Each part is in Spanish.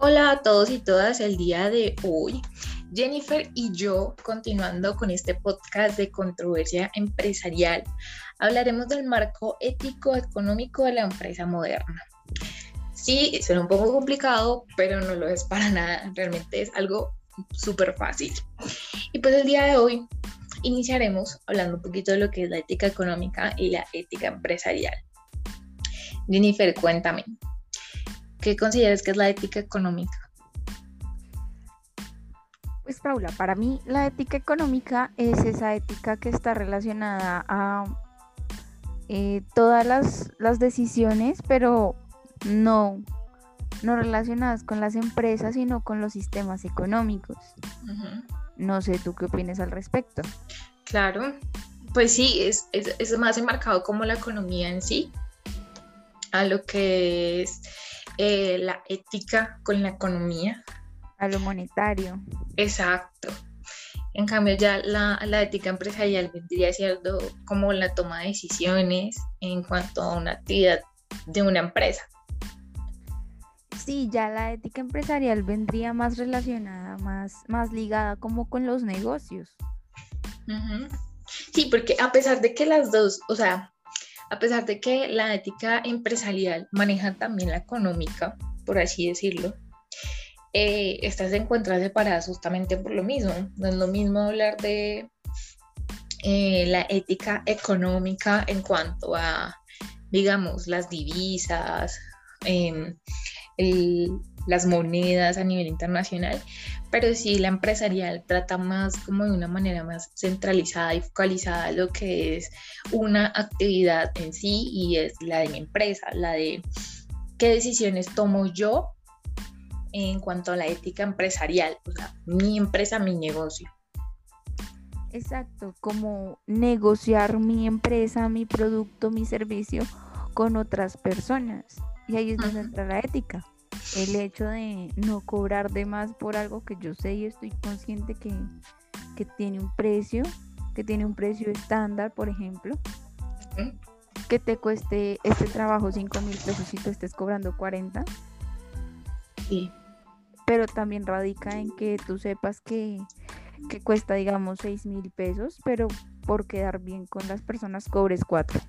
Hola a todos y todas, el día de hoy Jennifer y yo, continuando con este podcast de controversia empresarial, hablaremos del marco ético económico de la empresa moderna. Sí, suena un poco complicado, pero no lo es para nada, realmente es algo súper fácil. Y pues el día de hoy iniciaremos hablando un poquito de lo que es la ética económica y la ética empresarial. Jennifer, cuéntame, ¿Qué consideras que es la ética económica? Pues Paula, para mí la ética económica es esa ética que está relacionada a eh, todas las, decisiones, pero no, no relacionadas con las empresas, sino con los sistemas económicos. No sé, ¿tú qué opinas al respecto? Claro, pues sí, es, es, es más enmarcado como la economía en sí, a lo que es eh, la ética con la economía. A lo monetario. Exacto. En cambio, ya la, la, ética empresarial vendría siendo como la toma de decisiones en cuanto a una actividad de una empresa. Sí, ya la ética empresarial vendría más relacionada, más, más ligada como con los negocios. Sí, porque a pesar de que las dos, o sea, a pesar de que la ética empresarial maneja también la económica, por así decirlo, eh, estas se encuentran separadas justamente por lo mismo. No es lo mismo hablar de eh, la ética económica en cuanto a, digamos, las divisas, em, las monedas a nivel internacional, pero sí la empresarial trata más como de una manera más centralizada y focalizada lo que es una actividad en sí y es la de mi empresa, la de qué decisiones tomo yo en cuanto a la ética empresarial, o sea, mi empresa, mi negocio. Exacto, como negociar mi empresa, mi producto, mi servicio con otras personas. Y ahí es donde entra la ética el hecho de no cobrar de más por algo que yo sé y estoy consciente que, tiene un precio, que tiene un precio estándar, por ejemplo, que te cueste este trabajo 5 mil pesos y tú estés cobrando 40. Sí. Pero también radica en que tú sepas que, cuesta, digamos, 6 mil pesos, pero por quedar bien con las personas cobres 4.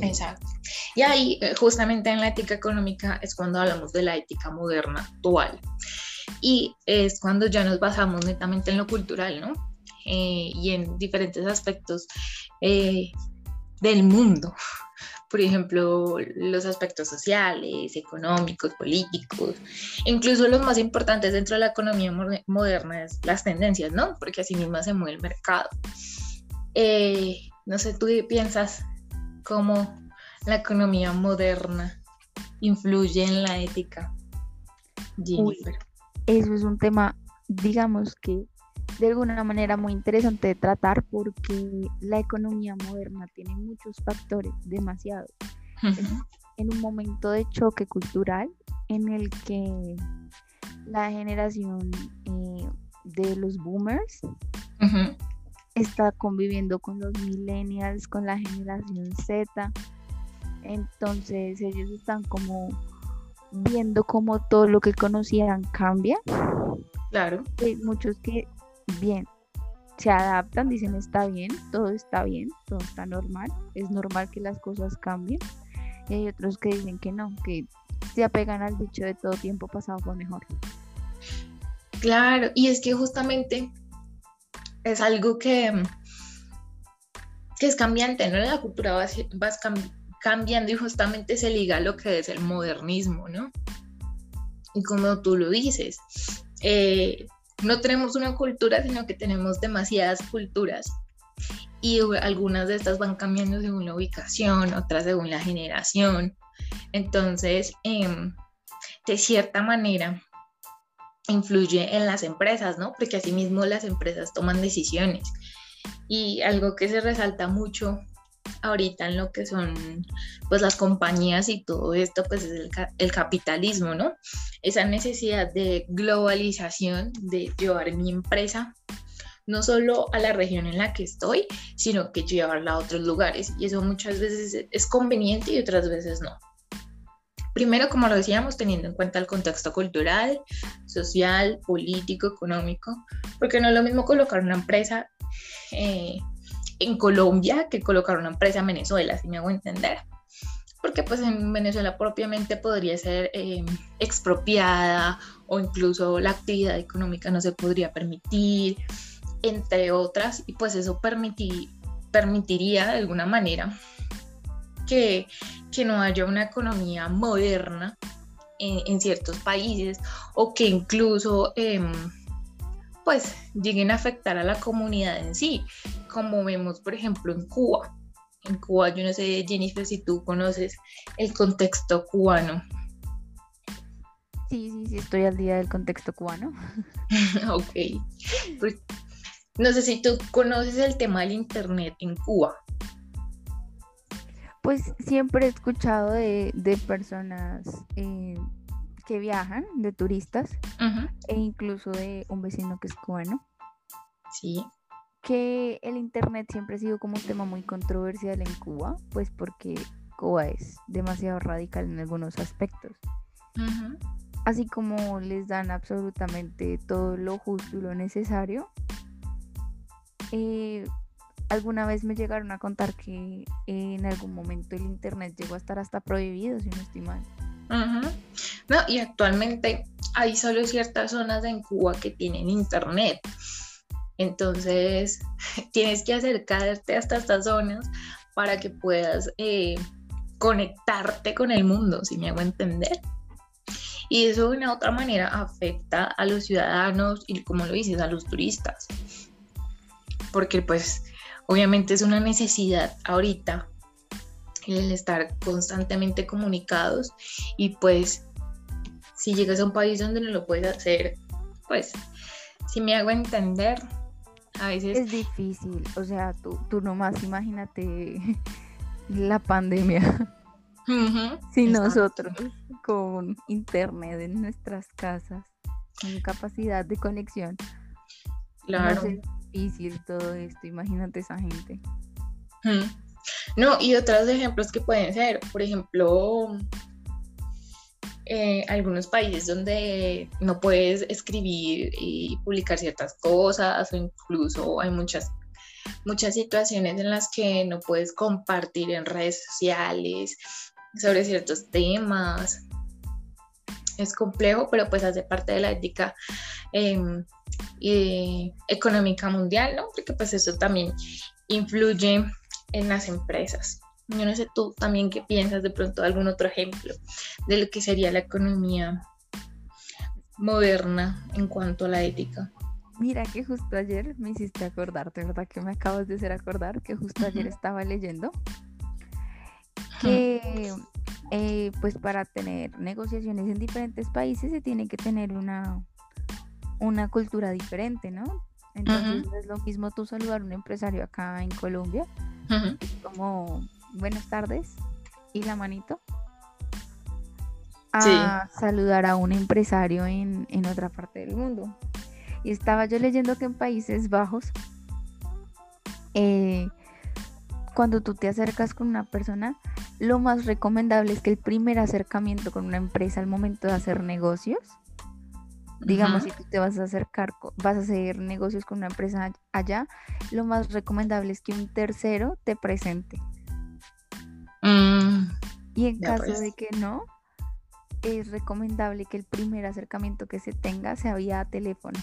Exacto. Y ahí, eh, justamente en la ética económica, es cuando hablamos de la ética moderna actual. Y es cuando ya nos basamos netamente en lo cultural, ¿no? Eh, y en diferentes aspectos eh, del mundo. Por ejemplo, los aspectos sociales, económicos, políticos, incluso los más importantes dentro de la economía moderna es las tendencias, ¿no? Porque así mismo se mueve el mercado. no sé, ¿tú piensas cómo la economía moderna influye en la ética. eso es un tema, digamos que de alguna manera muy interesante de tratar porque la economía moderna tiene muchos factores, demasiados. En un momento de choque cultural en el que la generación eh, de los boomers está conviviendo con los millennials, con la generación Z. Entonces ellos están como viendo cómo todo lo que conocían cambia. Claro. Hay muchos que, bien, se adaptan, dicen está bien, todo está bien, todo está normal, es normal que las cosas cambien. Y hay otros que dicen que no, que se apegan al dicho de todo tiempo pasado fue mejor. Claro, y es que justamente es algo que, que es cambiante, ¿no? La cultura va, cambiando y justamente se liga a lo que es el modernismo, ¿no? Y como tú lo dices, eh, no tenemos una cultura, sino que tenemos demasiadas culturas. Y algunas de estas van cambiando según la ubicación, otras según la generación. Entonces, em, de cierta manera, influye en las empresas, ¿no? Porque asimismo las empresas toman decisiones. Y algo que se resalta mucho ahorita en lo que son pues las compañías y todo esto pues es el, capitalismo, ¿no? Esa necesidad de globalización, de llevar mi empresa no solo a la región en la que estoy, sino que llevarla a otros lugares. Y eso muchas veces es conveniente y otras veces no. Primero, como lo decíamos, teniendo en cuenta el contexto cultural, social, político, económico, porque no es lo mismo colocar una empresa eh, en Colombia que colocar una empresa en Venezuela, si me hago entender. Porque pues en Venezuela propiamente podría ser eh, expropiada o incluso la actividad económica no se podría permitir, entre otras, y pues eso permitiría de alguna manera que, no haya una economía moderna en, ciertos países o que incluso em, pues lleguen a afectar a la comunidad en sí, como vemos por ejemplo en Cuba. En Cuba, yo no sé, Jennifer, si tú conoces el contexto cubano. Sí, sí, sí, estoy al día del contexto cubano. ok. Pues, no sé si tú conoces el tema del Internet en Cuba. Pues siempre he escuchado de, personas eh, que viajan, de turistas, e incluso de un vecino que es cubano. Sí. Que el Internet siempre ha sido como un tema muy controversial en Cuba, pues porque Cuba es demasiado radical en algunos aspectos. Así como les dan absolutamente todo lo justo y lo necesario, eh, alguna vez me llegaron a contar que en algún momento el internet llegó a estar hasta prohibido, si no estoy mal. No, y actualmente hay solo ciertas zonas en Cuba que tienen internet. Entonces, tienes que acercarte hasta estas zonas para que puedas eh, conectarte con el mundo, si me hago entender. Y eso de una otra manera afecta a los ciudadanos y, como lo dices, a los turistas. Porque pues Obviamente es una necesidad ahorita el estar constantemente comunicados y pues si llegas a un país donde no lo puedes hacer, pues si me hago entender, a veces... Es difícil, o sea, tú, tú nomás imagínate la pandemia. sin nosotros con internet en nuestras casas, con capacidad de conexión. Claro difícil todo esto, imagínate esa gente. No, y otros ejemplos que pueden ser, por ejemplo, eh, algunos países donde no puedes escribir y publicar ciertas cosas o incluso hay muchas muchas situaciones en las que no puedes compartir en redes sociales sobre ciertos temas. Es complejo, pero pues hace parte de la ética em, económica mundial, ¿no? Porque pues eso también influye en las empresas. Yo no sé tú también qué piensas de pronto algún otro ejemplo de lo que sería la economía moderna en cuanto a la ética. Mira que justo ayer me hiciste acordar, de verdad que me acabas de hacer acordar que justo ayer estaba leyendo que eh, pues para tener negociaciones en diferentes países se tiene que tener una una cultura diferente, ¿no? Entonces es lo mismo tú saludar a un empresario acá en Colombia, como buenas tardes y la manito, a saludar a un empresario en, otra parte del mundo. Y estaba yo leyendo que en Países Bajos, eh, cuando tú te acercas con una persona, lo más recomendable es que el primer acercamiento con una empresa al momento de hacer negocios Digamos, si tú te vas a acercar, vas a hacer negocios con una empresa allá, lo más recomendable es que un tercero te presente. Mm, y en caso de pues. que no, es recomendable que el primer acercamiento que se tenga sea vía teléfono.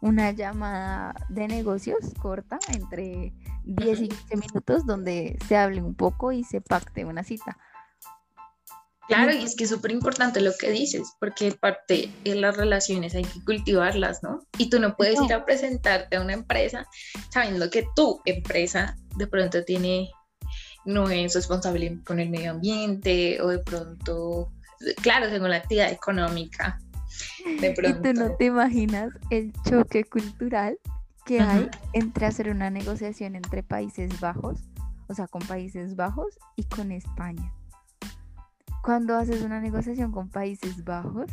Una llamada de negocios corta, entre 10 y 15 minutos, donde se hable un poco y se pacte una cita. Claro, y es que es súper importante lo que dices, porque parte de las relaciones hay que cultivarlas, ¿no? Y tú no puedes ir a presentarte a una empresa sabiendo que tu empresa de pronto tiene, no es responsable con el medio ambiente o de pronto, claro, según la actividad económica. De pronto. Y tú no te imaginas el choque cultural que hay entre hacer una negociación entre Países Bajos, o sea, con Países Bajos y con España cuando haces una negociación con Países Bajos,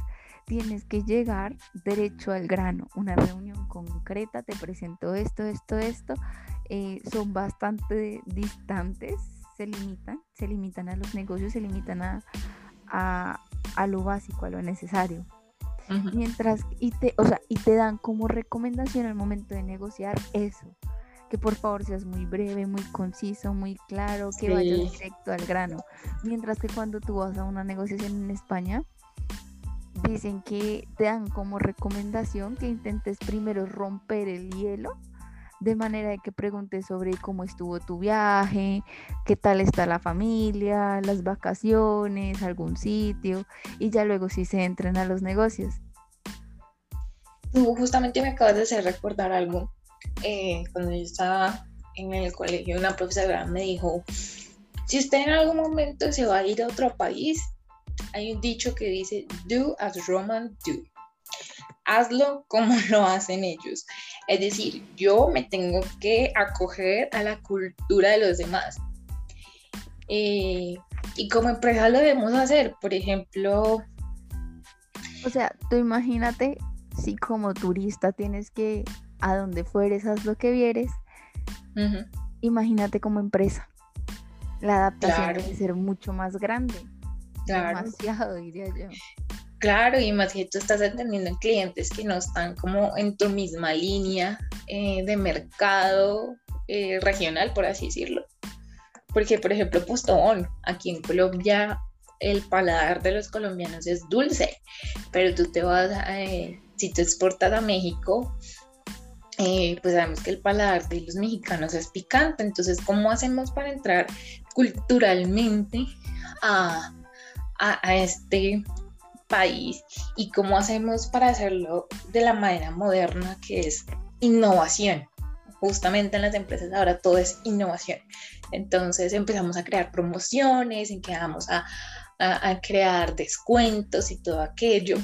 tienes que llegar derecho al grano, una reunión concreta, te presento esto, esto, esto, eh, son bastante distantes, se limitan, se limitan a los negocios, se limitan a, a, a lo básico, a lo necesario. Mientras, y te, o sea, y te dan como recomendación al momento de negociar eso, que por favor seas muy breve, muy conciso, muy claro, que vayas directo al grano. Mientras que cuando tú vas a una negociación en España, dicen que te dan como recomendación que intentes primero romper el hielo de manera de que preguntes sobre cómo estuvo tu viaje, qué tal está la familia, las vacaciones, algún sitio, y ya luego sí se entren a los negocios. Tú justamente me acabas de hacer recordar algo. Eh, cuando yo estaba en el colegio, una profesora me dijo, si usted en algún momento se va a ir a otro país, hay un dicho que dice, do as Romans do hazlo como lo hacen ellos. Es decir, yo me tengo que acoger a la cultura de los demás. Eh, y como empresa lo debemos hacer, por ejemplo... O sea, tú imagínate si como turista tienes que a donde fueres, haz lo que vieres. Imagínate como empresa. La adaptación debe ser mucho más grande. Demasiado, diría yo. Claro, y más que tú estás atendiendo en clientes que no están como en tu misma línea eh, de mercado eh, regional, por así decirlo. Porque, por ejemplo, Postobón, aquí en Colombia, el paladar de los colombianos es dulce, pero tú te vas, eh, si te exportas a México, pues sabemos que el paladar de los mexicanos es picante. Entonces, ¿cómo hacemos para entrar culturalmente a, a este país y cómo hacemos para hacerlo de la manera moderna que es innovación. Justamente en las empresas ahora todo es innovación. Entonces empezamos a crear promociones, en que vamos a, a crear descuentos y todo aquello.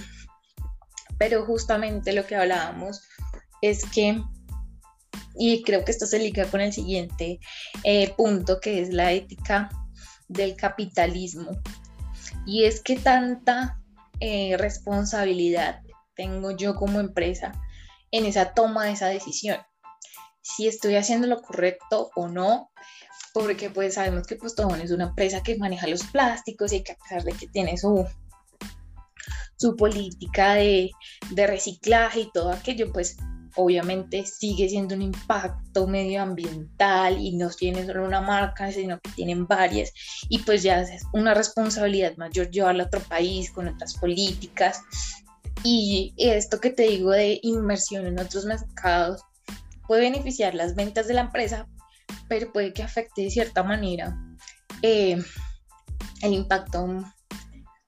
Pero justamente lo que hablábamos es que y creo que esto se liga con el siguiente eh, punto que es la ética del capitalismo. Y es que tanta eh, responsabilidad tengo yo como empresa en esa toma de esa decisión? Si estoy haciendo lo correcto o no, porque pues sabemos que Postobón es una empresa que maneja los plásticos y que a pesar de que tiene su, su política de, de reciclaje y todo aquello, pues obviamente sigue siendo un impacto medioambiental y no tiene solo una marca, sino que tienen varias y pues ya es una responsabilidad mayor llevarla a otro país con otras políticas. Y esto que te digo de inmersión en otros mercados puede beneficiar las ventas de la empresa, pero puede que afecte de cierta manera eh, el impacto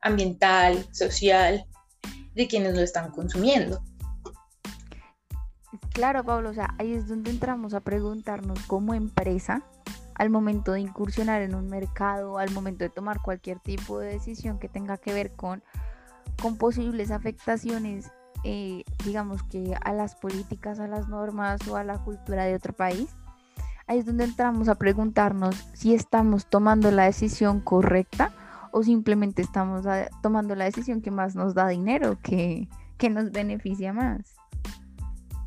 ambiental, social de quienes lo están consumiendo. Claro, Pablo, o sea, ahí es donde entramos a preguntarnos como empresa, al momento de incursionar en un mercado, al momento de tomar cualquier tipo de decisión que tenga que ver con, posibles afectaciones, eh, digamos que a las políticas, a las normas o a la cultura de otro país. Ahí es donde entramos a preguntarnos si estamos tomando la decisión correcta o simplemente estamos ah, tomando la decisión que más nos da dinero, que nos beneficia más.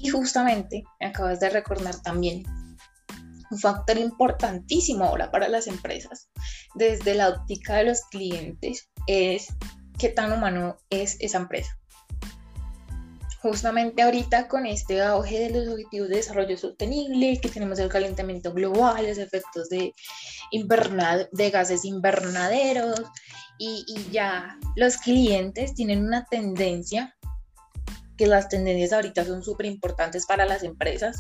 Y justamente me acabas de recordar también un factor importantísimo ahora para las empresas, desde la óptica de los clientes, es qué tan humano es esa empresa. Justamente ahorita con este auge de los objetivos de desarrollo sostenible, que tenemos el calentamiento global, los efectos de, de gases invernaderos, y ya los clientes tienen una tendencia que las tendencias ahorita son súper importantes para las empresas.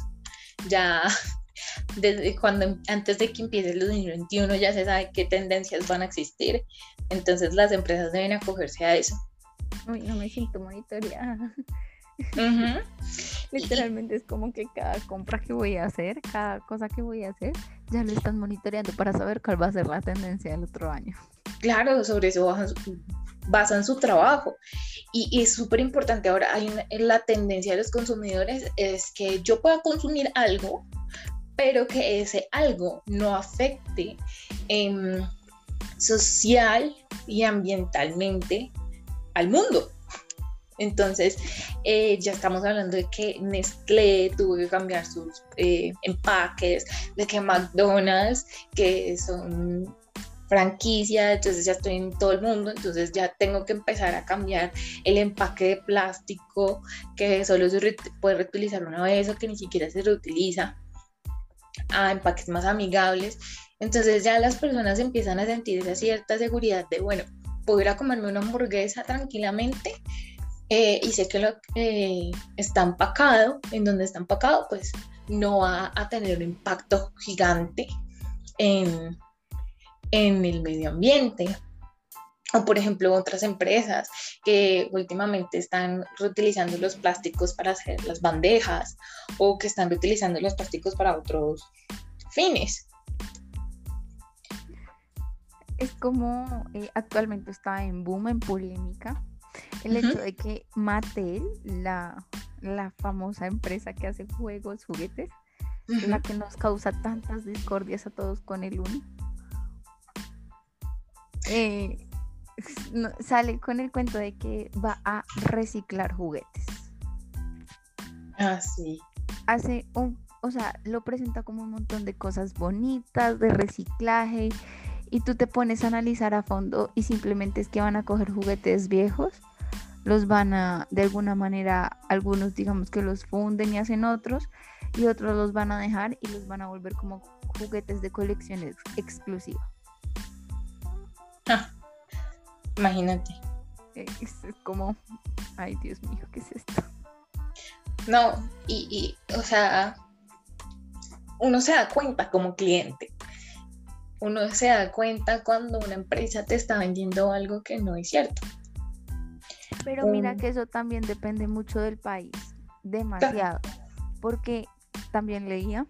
Ya desde cuando antes de que empiece el 2021 ya se sabe qué tendencias van a existir. Entonces las empresas deben acogerse a eso. Uy, no me siento monitoreada. Literalmente es como que cada compra que voy a hacer, cada cosa que voy a hacer, ya lo están monitoreando para saber cuál va a ser la tendencia del otro año. Claro, sobre eso basan su trabajo. Y, es súper importante ahora, hay la tendencia de los consumidores es que yo pueda consumir algo, pero que ese algo no afecte em, social y ambientalmente al mundo. Entonces, eh, ya estamos hablando de que Nestlé tuvo que cambiar sus eh, empaques, de que McDonald's, que son franquicia, entonces ya estoy en todo el mundo, entonces ya tengo que empezar a cambiar el empaque de plástico que solo se puede reutilizar una vez o que ni siquiera se reutiliza a empaques más amigables. Entonces ya las personas empiezan a sentir esa cierta seguridad de, bueno, puedo ir comerme una hamburguesa tranquilamente eh, y sé que lo que está empacado, en donde está empacado, pues no va a tener un impacto gigante en, en el medio ambiente. O por ejemplo otras empresas que últimamente están reutilizando los plásticos para hacer las bandejas o que están reutilizando los plásticos para otros fines. Es como eh, actualmente está en boom, en polémica, el hecho de que Mattel, la, la, famosa empresa que hace juegos, juguetes, la que nos causa tantas discordias a todos con el uno, eh, sale con el cuento de que va a reciclar juguetes. Ah, sí. Hace un, o sea, lo presenta como un montón de cosas bonitas, de reciclaje, y tú te pones a analizar a fondo y simplemente es que van a coger juguetes viejos, los van a, de alguna manera, algunos digamos que los funden y hacen otros, y otros los van a dejar y los van a volver como juguetes de colecciones exclusivas. Imagínate. Eh, es, como, ay Dios mío, ¿qué es esto? No, y, y, o sea, uno se da cuenta como cliente uno se da cuenta cuando una empresa te está vendiendo algo que no es cierto. Pero mira um, que eso también depende mucho del país, demasiado, porque también leía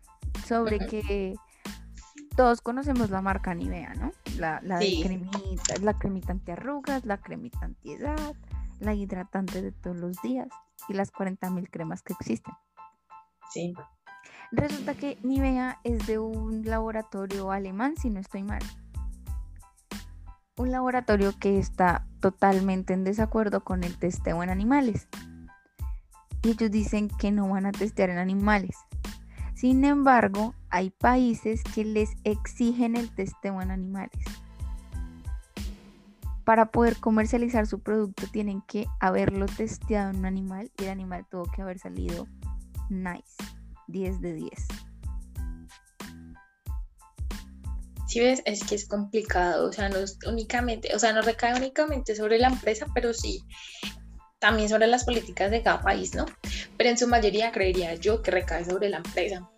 sobre que todos conocemos la marca Nivea, ¿no? La, la cremita, la cremita antiarrugas, la cremita antiedad, la hidratante de todos los días y las 40.000 cremas que existen. Sí. Resulta que Nivea es de un laboratorio alemán, si no estoy mal. Un laboratorio que está totalmente en desacuerdo con el testeo en animales. Y ellos dicen que no van a testear en animales. Sin embargo, hay países que les exigen el testeo en animales. Para poder comercializar su producto tienen que haberlo testeado en un animal y el animal tuvo que haber salido nice. 10 de 10. Si ves, es que es complicado, o sea, no es únicamente, o sea, no recae únicamente sobre la empresa, pero sí también sobre las políticas de cada país, ¿no? Pero en su mayoría creería yo que recae sobre la empresa.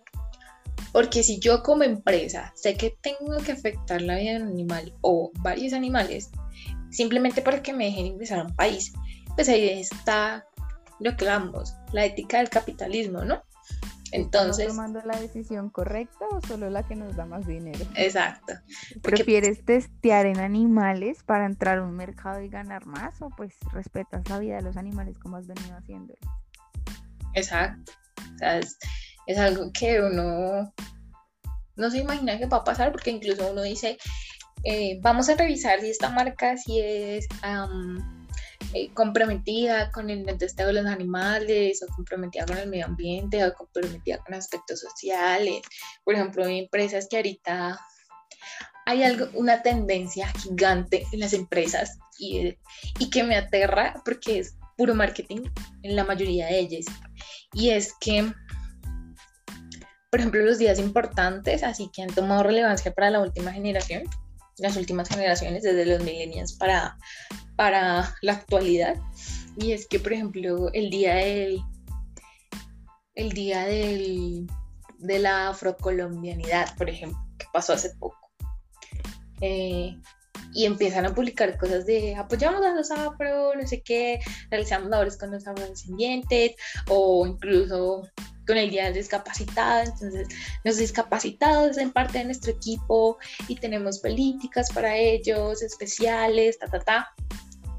Porque si yo como empresa sé que tengo que afectar la vida de un animal o varios animales, simplemente porque me dejen ingresar a un país, pues ahí está lo que hablamos, la ética del capitalismo, ¿no? Entonces. tomando la decisión correcta o solo la que nos da más dinero? Exacto. ¿Prefieres testear en animales para entrar a un mercado y ganar más o pues respetas la vida de los animales como has venido haciendo? Exacto. O sea, es, algo que uno no se imagina que va a pasar porque incluso uno dice, eh, vamos a revisar si esta marca si es eh, comprometida con el testeo de los animales o comprometida con el medio ambiente o comprometida con aspectos sociales. Por ejemplo, hay empresas que ahorita hay algo, una tendencia gigante en las empresas y, y que me aterra porque es puro marketing en la mayoría de ellas. Y es que, por ejemplo, los días importantes, así que han tomado relevancia para la última generación, las últimas generaciones, desde los millennials para, para la actualidad. Y es que, por ejemplo, el día del, el día del, de la afrocolombianidad, por ejemplo, que pasó hace poco. Eh, y empiezan a publicar cosas de apoyamos a los afro, no sé qué, realizamos labores con los afrodescendientes o incluso con el día del discapacitado, entonces los discapacitados hacen parte de nuestro equipo y tenemos políticas para ellos especiales, ta, ta, ta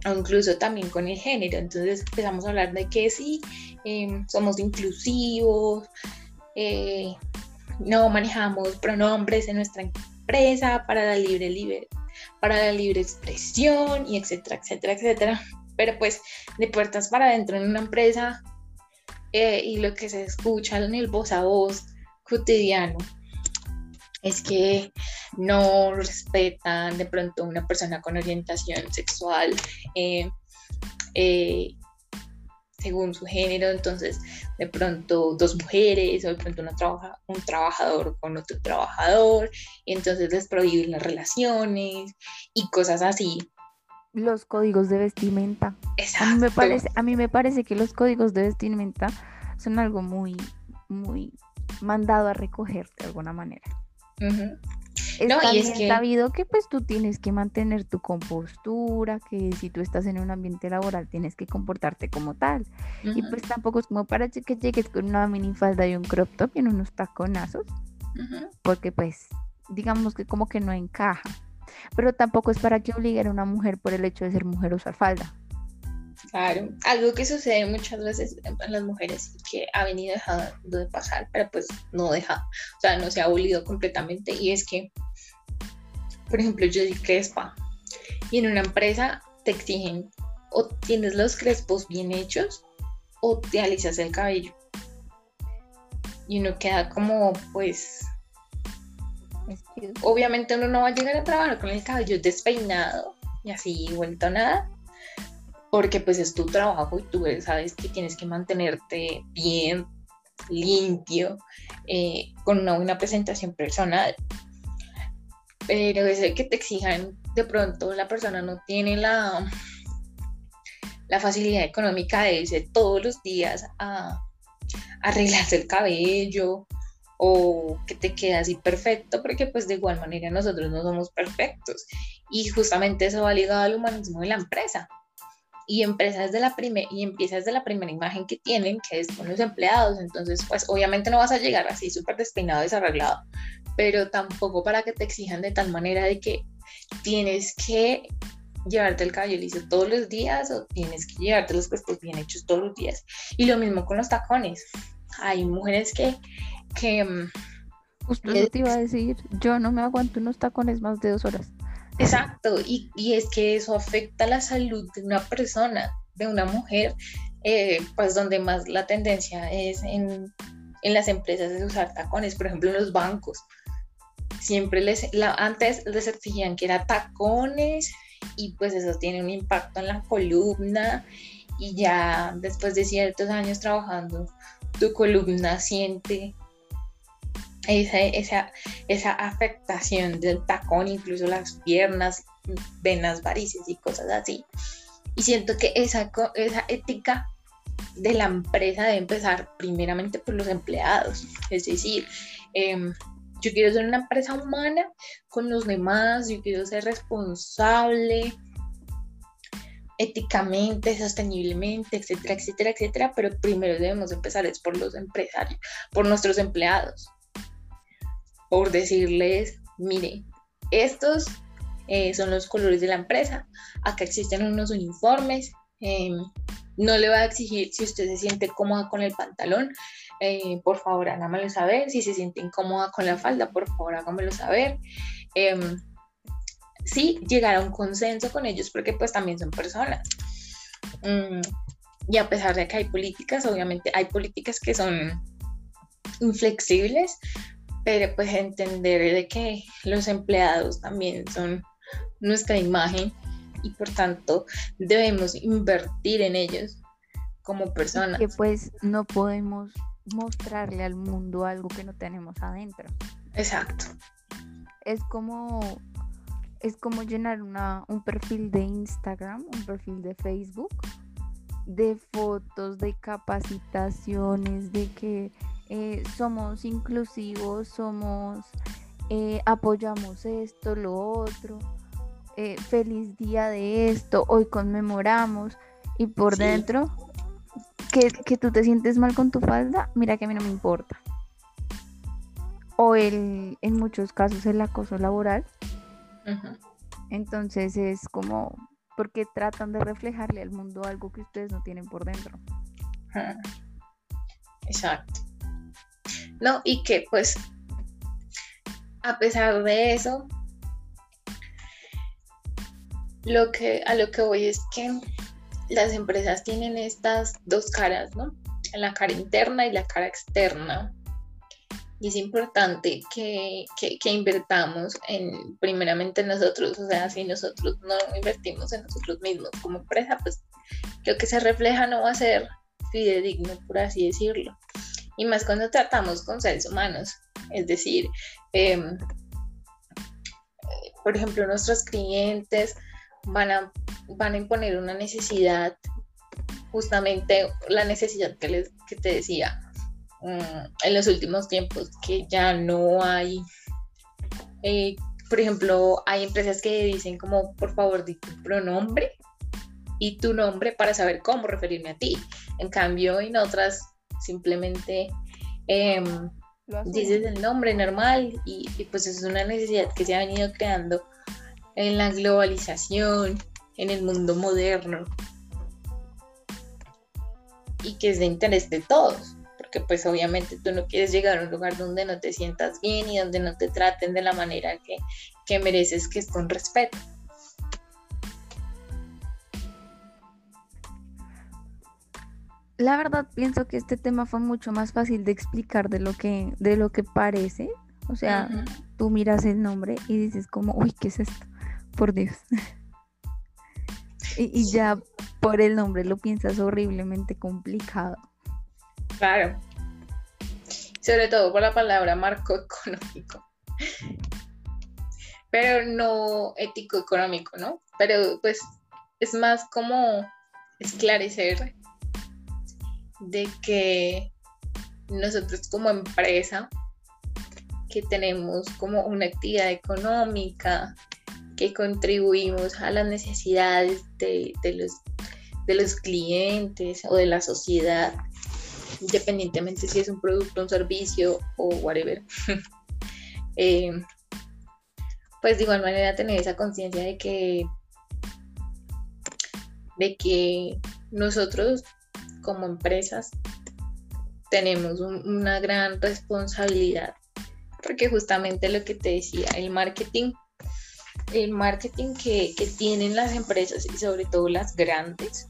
o incluso también con el género. Entonces empezamos a hablar de que sí, em, somos inclusivos, eh, no manejamos pronombres en nuestra empresa para la libre, libre, para la libre expresión y etcétera, etcétera, etcétera. Pero pues de puertas para adentro en una empresa eh, y lo que se escucha en el voz a voz cotidiano es que no respetan de pronto una persona con orientación sexual eh, eh, según su género, entonces de pronto dos mujeres o de pronto una trabaja, un trabajador con otro trabajador, y entonces les prohíben las relaciones y cosas así. Los códigos de vestimenta. Exacto. A mí me parece, a mí me parece que los códigos de vestimenta son algo muy, muy mandado a recoger de alguna manera. No, y es que... sabido que pues tú tienes que mantener tu compostura, que si tú estás en un ambiente laboral tienes que comportarte como tal. Y pues tampoco es como para que llegues con una minifalda y un crop top y en unos taconazos, porque pues digamos que como que no encaja. Pero tampoco es para que obliguen a una mujer por el hecho de ser mujer a usar falda. Claro, algo que sucede muchas veces en las mujeres y que ha venido dejando de pasar, pero pues no deja, o sea, no se ha abolido completamente y es que, por ejemplo, yo soy crespa y en una empresa te exigen o tienes los crespos bien hechos o te alisas el cabello. Y uno queda como, pues, obviamente uno no va a llegar a trabajar con el cabello despeinado y así vuelto a nada porque pues es tu trabajo y tú sabes que tienes que mantenerte bien, limpio, eh, con una buena presentación personal. Pero es que te exijan, de pronto la persona no tiene la, la facilidad económica de irse todos los días a, arreglarse el cabello o que te quede así perfecto, porque pues de igual manera nosotros no somos perfectos. Y justamente eso va ligado al humanismo de la empresa y empresas de la primera y empiezas de la primera imagen que tienen, que es con los empleados, entonces pues obviamente no vas a llegar así súper despeinado, desarreglado, pero tampoco para que te exijan de tal manera de que tienes que llevarte el cabello liso todos los días o tienes que llevarte los cuerpos bien hechos todos los días. Y lo mismo con los tacones. Hay mujeres que... que mm, Justo te iba a decir, yo no me aguanto unos tacones más de dos horas. Exacto, y, es que eso afecta la salud de una persona, de una mujer, eh, pues donde más la tendencia es en, las empresas de usar tacones, por ejemplo en los bancos. Siempre les, antes les exigían que era tacones y pues eso tiene un impacto en la columna y ya después de ciertos años trabajando, tu columna siente esa, esa, afectación del tacón, incluso las piernas, venas, varices y cosas así. Y siento que esa, esa ética de la empresa debe empezar primeramente por los empleados. Es decir, em, yo quiero ser una empresa humana con los demás, yo quiero ser responsable éticamente, sosteniblemente, etcétera, etcétera, etcétera, pero primero debemos empezar es por los empresarios, por nuestros empleados por decirles, mire, estos eh, son los colores de la empresa, acá existen unos uniformes, em, no le va a exigir si usted se siente cómoda con el pantalón, eh, por favor hágamelo saber, si se siente incómoda con la falda, por favor hágamelo saber. Em, sí, llegar a un consenso con ellos porque pues también son personas. Mm, y a pesar de que hay políticas, obviamente hay políticas que son inflexibles, pero pues entender de que los empleados también son nuestra imagen y por tanto debemos invertir en ellos como personas. Que pues no podemos mostrarle al mundo algo que no tenemos adentro. Exacto. Es como es como llenar una, un perfil de Instagram, un perfil de Facebook, de fotos, de capacitaciones, de que eh, somos inclusivos, somos, eh, apoyamos esto, lo otro, eh, feliz día de esto, hoy conmemoramos y por dentro que, tú te sientes mal con tu falda, mira que a mí no me importa. O el, en muchos casos el acoso laboral. Entonces es como porque tratan de reflejarle al mundo algo que ustedes no tienen por dentro. Exacto. ¿No? Y que pues a pesar de eso, lo que, a lo que voy es que las empresas tienen estas dos caras, ¿no? La cara interna y la cara externa. Y es importante que, que, invertamos en, primeramente en nosotros, o sea, si nosotros no invertimos en nosotros mismos como empresa, pues lo que se refleja no va a ser fidedigno, por así decirlo. Y más cuando tratamos con seres humanos, es decir, em, por ejemplo, nuestros clientes van a, van a imponer una necesidad, justamente la necesidad que, les, que te decía, Mm, en los últimos tiempos, que ya no hay, eh, por ejemplo, hay empresas que dicen como, por favor, di tu pronombre y tu nombre para saber cómo referirme a ti. En cambio, en otras simplemente em, dices el nombre normal y, y pues es una necesidad que se ha venido creando en la globalización, en el mundo moderno y que es de interés de todos porque pues obviamente tú no quieres llegar a un lugar donde no te sientas bien y donde no te traten de la manera que, que mereces, que es con respeto. La verdad pienso que este tema fue mucho más fácil de explicar de lo que, de lo que parece. O sea, tú miras el nombre y dices como, uy, ¿qué es esto? Por Dios. y, y ya por el nombre lo piensas horriblemente complicado. Claro. Sobre todo por la palabra marco económico. Pero no ético económico, ¿no? Pero pues es más como esclarecer de que nosotros como empresa que tenemos como una actividad económica, que contribuimos a las necesidades de, los, de los clientes o de la sociedad, independientemente si es un producto, un servicio o whatever. Eh, pues de igual manera tener esa conciencia de que de que nosotros como empresas tenemos una gran responsabilidad porque justamente lo que te decía el marketing el marketing que, que tienen las empresas y sobre todo las grandes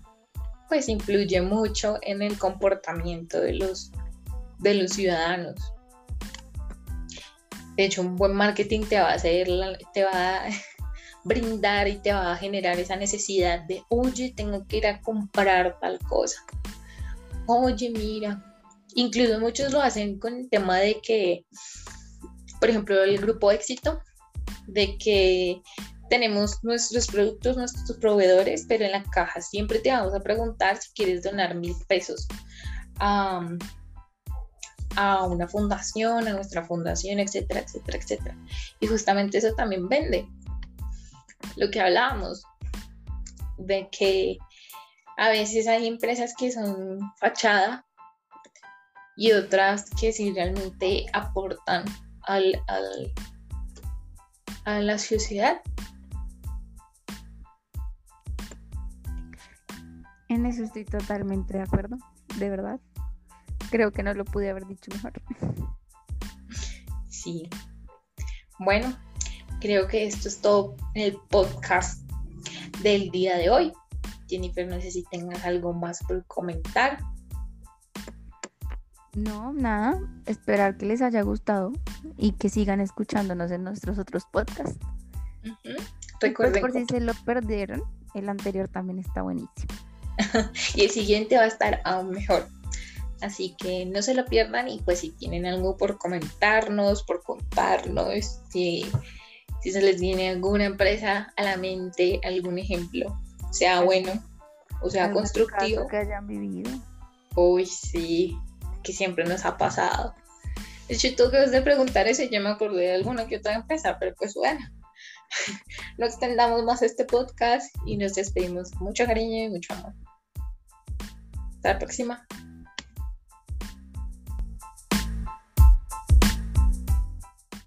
pues influye mucho en el comportamiento de los, de los ciudadanos. De hecho, un buen marketing te va a hacer, te va a brindar y te va a generar esa necesidad de, oye, tengo que ir a comprar tal cosa. Oye, mira. Incluso muchos lo hacen con el tema de que, por ejemplo, el grupo éxito, de que tenemos nuestros productos, nuestros proveedores, pero en la caja siempre te vamos a preguntar si quieres donar mil pesos a, una fundación, a nuestra fundación, etcétera, etcétera, etcétera. Y justamente eso también vende. Lo que hablábamos, de que a veces hay empresas que son fachada y otras que sí realmente aportan al, al, a la sociedad En eso estoy totalmente de acuerdo, de verdad. Creo que no lo pude haber dicho mejor. Sí. Bueno, creo que esto es todo en el podcast del día de hoy. Jennifer, no sé si tengas algo más por comentar. No, nada. Esperar que les haya gustado y que sigan escuchándonos en nuestros otros podcasts. Recuerden. por si se lo perdieron, el anterior también está buenísimo. y el siguiente va a estar aún mejor. Así que no se lo pierdan y pues si tienen algo por comentarnos, por contarnos, si, si se les viene alguna empresa a la mente, algún ejemplo, sea bueno o sea constructivo. que hayan vivido. Uy, sí, que siempre nos ha pasado. De hecho, tú que de preguntar eso, yo me acordé de alguna que otra empresa, pero pues bueno, no extendamos más este podcast y nos despedimos con mucho cariño y mucho amor. Hasta la próxima.